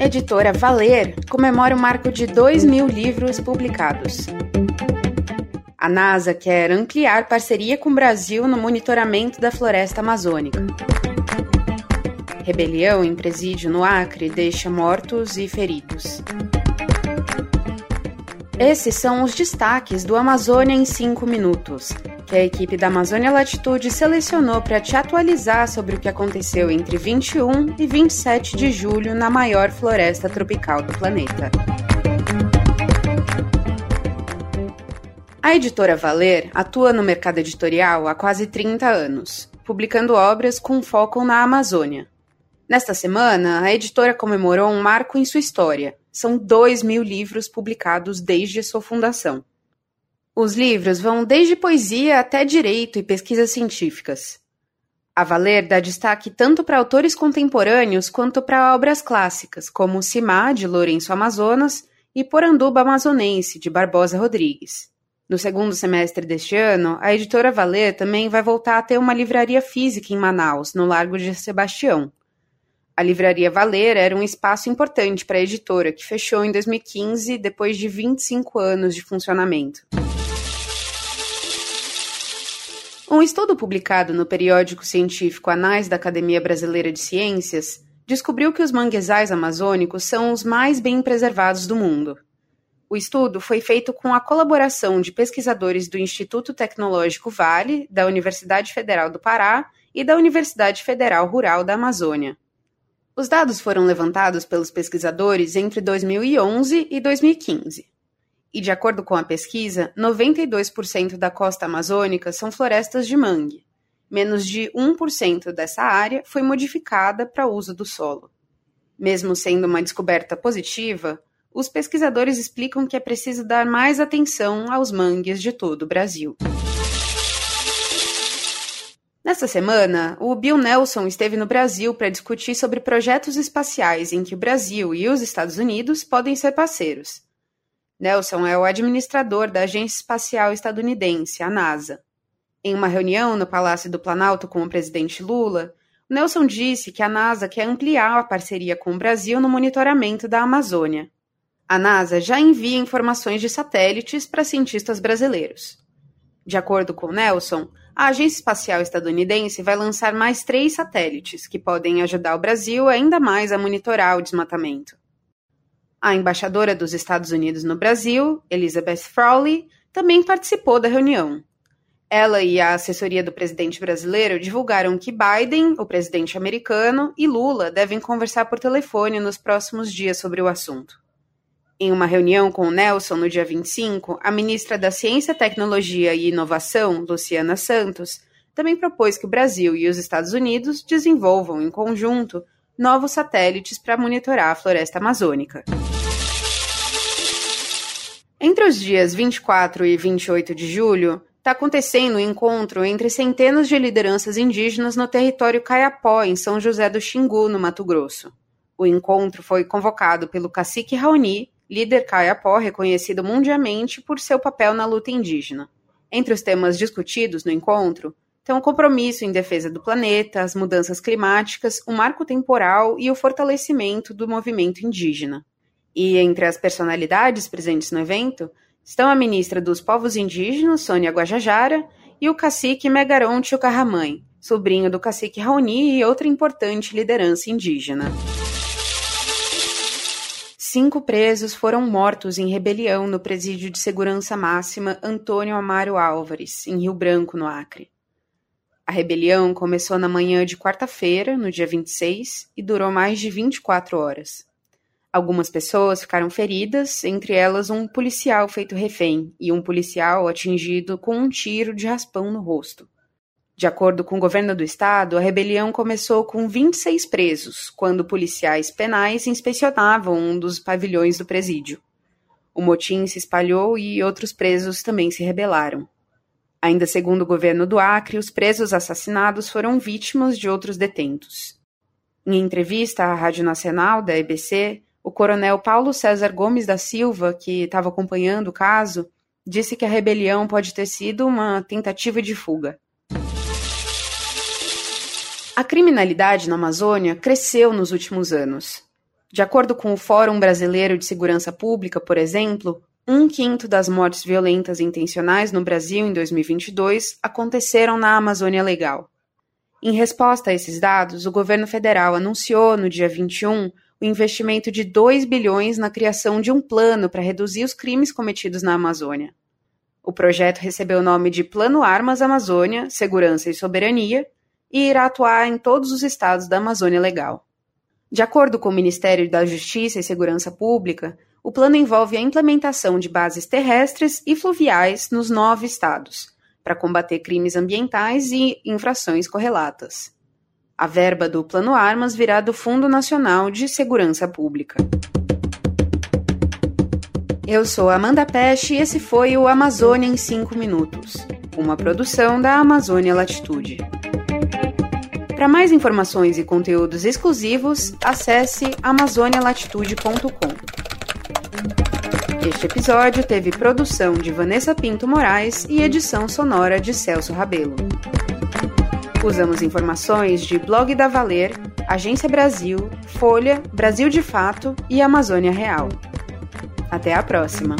Editora Valer comemora o marco de 2 mil livros publicados. A NASA quer ampliar parceria com o Brasil no monitoramento da floresta amazônica. Rebelião em presídio no Acre deixa mortos e feridos. Esses são os destaques do Amazônia em 5 minutos, que a equipe da Amazônia Latitude selecionou para te atualizar sobre o que aconteceu entre 21 e 27 de julho na maior floresta tropical do planeta. A editora Valer atua no mercado editorial há quase 30 anos, publicando obras com foco na Amazônia. Nesta semana, a editora comemorou um marco em sua história. São 2 mil livros publicados desde sua fundação. Os livros vão desde poesia até direito e pesquisas científicas. A Valer dá destaque tanto para autores contemporâneos quanto para obras clássicas, como Simá, de Lourenço Amazonas, e Poranduba Amazonense, de Barbosa Rodrigues. No segundo semestre deste ano, a editora Valer também vai voltar a ter uma livraria física em Manaus, no Largo de Sebastião. A livraria Valer era um espaço importante para a editora, que fechou em 2015, depois de 25 anos de funcionamento. Um estudo publicado no periódico científico Anais da Academia Brasileira de Ciências descobriu que os manguezais amazônicos são os mais bem preservados do mundo. O estudo foi feito com a colaboração de pesquisadores do Instituto Tecnológico Vale, da Universidade Federal do Pará e da Universidade Federal Rural da Amazônia. Os dados foram levantados pelos pesquisadores entre 2011 e 2015. E, de acordo com a pesquisa, 92% da costa amazônica são florestas de mangue. Menos de 1% dessa área foi modificada para uso do solo. Mesmo sendo uma descoberta positiva, os pesquisadores explicam que é preciso dar mais atenção aos mangues de todo o Brasil. Nesta semana, o Bill Nelson esteve no Brasil para discutir sobre projetos espaciais em que o Brasil e os Estados Unidos podem ser parceiros. Nelson é o administrador da Agência Espacial Estadunidense, a NASA. Em uma reunião no Palácio do Planalto com o presidente Lula, Nelson disse que a NASA quer ampliar a parceria com o Brasil no monitoramento da Amazônia. A NASA já envia informações de satélites para cientistas brasileiros. De acordo com Nelson, a Agência Espacial Estadunidense vai lançar mais três satélites que podem ajudar o Brasil ainda mais a monitorar o desmatamento. A embaixadora dos Estados Unidos no Brasil, Elizabeth Frawley, também participou da reunião. Ela e a assessoria do presidente brasileiro divulgaram que Biden, o presidente americano, e Lula devem conversar por telefone nos próximos dias sobre o assunto. Em uma reunião com o Nelson no dia 25, a ministra da Ciência, Tecnologia e Inovação, Luciana Santos, também propôs que o Brasil e os Estados Unidos desenvolvam em conjunto novos satélites para monitorar a floresta amazônica. Entre os dias 24 e 28 de julho, está acontecendo um encontro entre centenas de lideranças indígenas no território Caiapó, em São José do Xingu, no Mato Grosso. O encontro foi convocado pelo cacique Raoni, líder Kayapó reconhecido mundialmente por seu papel na luta indígena. Entre os temas discutidos no encontro estão o compromisso em defesa do planeta, as mudanças climáticas, o marco temporal e o fortalecimento do movimento indígena. E entre as personalidades presentes no evento estão a ministra dos Povos Indígenas, Sônia Guajajara, e o cacique Megaronte Ucarramãe, sobrinho do cacique Raoni e outra importante liderança indígena. Cinco presos foram mortos em rebelião no presídio de segurança máxima Antônio Amário Álvares, em Rio Branco, no Acre. A rebelião começou na manhã de quarta-feira, no dia 26, e durou mais de 24 horas. Algumas pessoas ficaram feridas, entre elas um policial feito refém e um policial atingido com um tiro de raspão no rosto. De acordo com o governo do estado, a rebelião começou com 26 presos, quando policiais penais inspecionavam um dos pavilhões do presídio. O motim se espalhou e outros presos também se rebelaram. Ainda segundo o governo do Acre, os presos assassinados foram vítimas de outros detentos. Em entrevista à Rádio Nacional da EBC, o coronel Paulo César Gomes da Silva, que estava acompanhando o caso, disse que a rebelião pode ter sido uma tentativa de fuga. A criminalidade na Amazônia cresceu nos últimos anos. De acordo com o Fórum Brasileiro de Segurança Pública, por exemplo, um quinto das mortes violentas intencionais no Brasil em 2022 aconteceram na Amazônia Legal. Em resposta a esses dados, o governo federal anunciou no dia 21 o investimento de 2 bilhões na criação de um plano para reduzir os crimes cometidos na Amazônia. O projeto recebeu o nome de Plano Armas Amazônia, Segurança e Soberania e irá atuar em todos os estados da Amazônia Legal. De acordo com o Ministério da Justiça e Segurança Pública, o plano envolve a implementação de bases terrestres e fluviais nos nove estados, para combater crimes ambientais e infrações correlatas. A verba do Plano Armas virá do Fundo Nacional de Segurança Pública. Eu sou Amanda Peste e esse foi o Amazônia em 5 Minutos, uma produção da Amazônia Latitude. Para mais informações e conteúdos exclusivos, acesse amazonialatitude.com. Este episódio teve produção de Vanessa Pinto Moraes e edição sonora de Celso Rabelo. Usamos informações de Blog da Valer, Agência Brasil, Folha, Brasil de Fato e Amazônia Real. Até a próxima!